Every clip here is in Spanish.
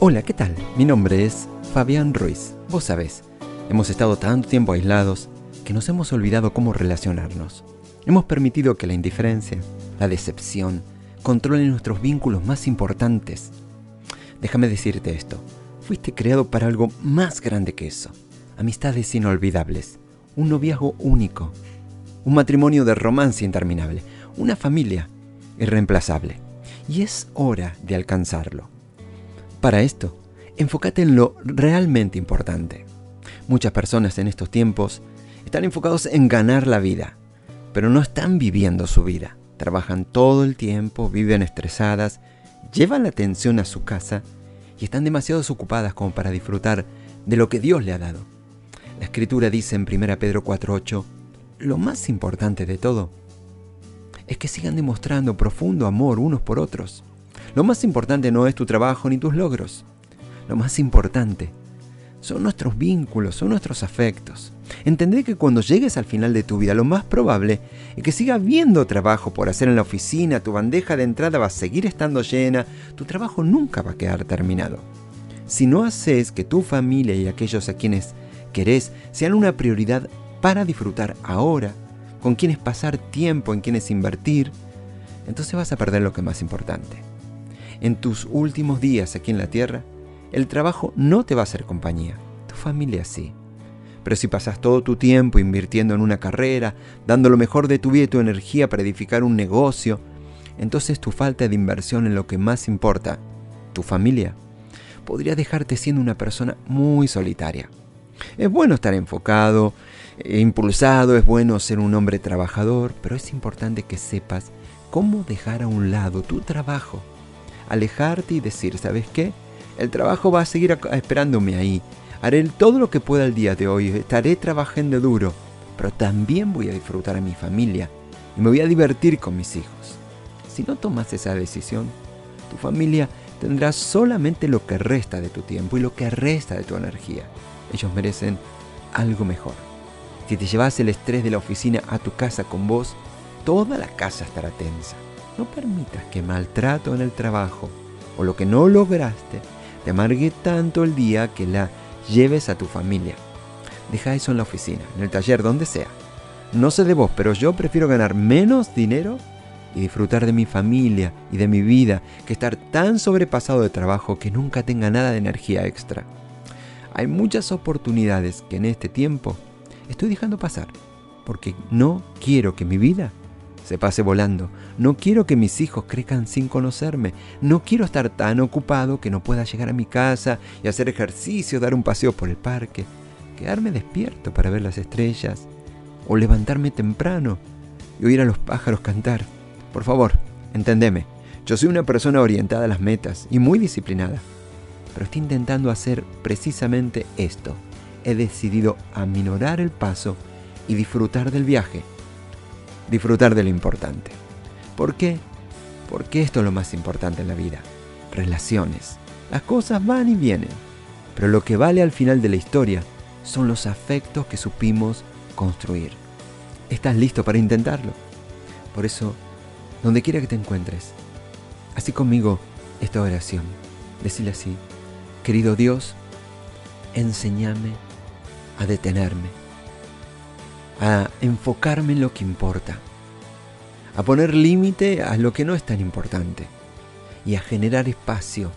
Hola, ¿qué tal? Mi nombre es Fabián Ruiz. Vos sabés, hemos estado tanto tiempo aislados que nos hemos olvidado cómo relacionarnos. Hemos permitido que la indiferencia, la decepción, controlen nuestros vínculos más importantes. Déjame decirte esto, fuiste creado para algo más grande que eso. Amistades inolvidables, un noviazgo único, un matrimonio de romance interminable, una familia irreemplazable. Y es hora de alcanzarlo. Para esto, enfócate en lo realmente importante. Muchas personas en estos tiempos están enfocados en ganar la vida, pero no están viviendo su vida. Trabajan todo el tiempo, viven estresadas, llevan la atención a su casa y están demasiado ocupadas como para disfrutar de lo que Dios le ha dado. La escritura dice en 1 Pedro 4:8, lo más importante de todo es que sigan demostrando profundo amor unos por otros. Lo más importante no es tu trabajo ni tus logros. Lo más importante son nuestros vínculos, son nuestros afectos. Entendé que cuando llegues al final de tu vida, lo más probable es que siga habiendo trabajo por hacer en la oficina, tu bandeja de entrada va a seguir estando llena, tu trabajo nunca va a quedar terminado. Si no haces que tu familia y aquellos a quienes querés sean una prioridad para disfrutar ahora, con quienes pasar tiempo, en quienes invertir, entonces vas a perder lo que es más importante en tus últimos días aquí en la tierra, el trabajo no te va a hacer compañía, tu familia sí. Pero si pasas todo tu tiempo invirtiendo en una carrera, dando lo mejor de tu vida y tu energía para edificar un negocio, entonces tu falta de inversión en lo que más importa, tu familia, podría dejarte siendo una persona muy solitaria. Es bueno estar enfocado, e impulsado, es bueno ser un hombre trabajador, pero es importante que sepas cómo dejar a un lado tu trabajo alejarte y decir, ¿sabes qué? El trabajo va a seguir esperándome ahí. Haré todo lo que pueda el día de hoy, estaré trabajando duro, pero también voy a disfrutar a mi familia y me voy a divertir con mis hijos. Si no tomas esa decisión, tu familia tendrá solamente lo que resta de tu tiempo y lo que resta de tu energía. Ellos merecen algo mejor. Si te llevas el estrés de la oficina a tu casa con vos, toda la casa estará tensa. No permitas que maltrato en el trabajo o lo que no lograste te amargue tanto el día que la lleves a tu familia. Deja eso en la oficina, en el taller, donde sea. No sé de vos, pero yo prefiero ganar menos dinero y disfrutar de mi familia y de mi vida que estar tan sobrepasado de trabajo que nunca tenga nada de energía extra. Hay muchas oportunidades que en este tiempo estoy dejando pasar porque no quiero que mi vida se pase volando. No quiero que mis hijos crezcan sin conocerme. No quiero estar tan ocupado que no pueda llegar a mi casa y hacer ejercicio, dar un paseo por el parque, quedarme despierto para ver las estrellas o levantarme temprano y oír a los pájaros cantar. Por favor, entendeme. Yo soy una persona orientada a las metas y muy disciplinada. Pero estoy intentando hacer precisamente esto. He decidido aminorar el paso y disfrutar del viaje disfrutar de lo importante. ¿Por qué? Porque esto es lo más importante en la vida. Relaciones. Las cosas van y vienen, pero lo que vale al final de la historia son los afectos que supimos construir. ¿Estás listo para intentarlo? Por eso, donde quiera que te encuentres, así conmigo esta oración. Decirle así, querido Dios, enséñame a detenerme a enfocarme en lo que importa, a poner límite a lo que no es tan importante y a generar espacio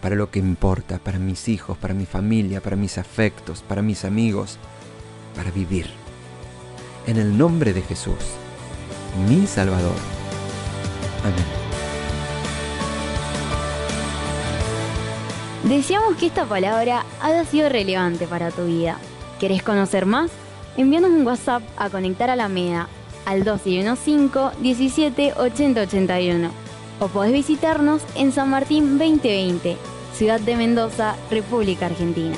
para lo que importa, para mis hijos, para mi familia, para mis afectos, para mis amigos, para vivir. En el nombre de Jesús, mi Salvador. Amén. Deseamos que esta palabra haya sido relevante para tu vida. ¿Querés conocer más? Envíanos un WhatsApp a Conectar a la MEDA al 215 17 80 81 o podés visitarnos en San Martín 2020, Ciudad de Mendoza, República Argentina.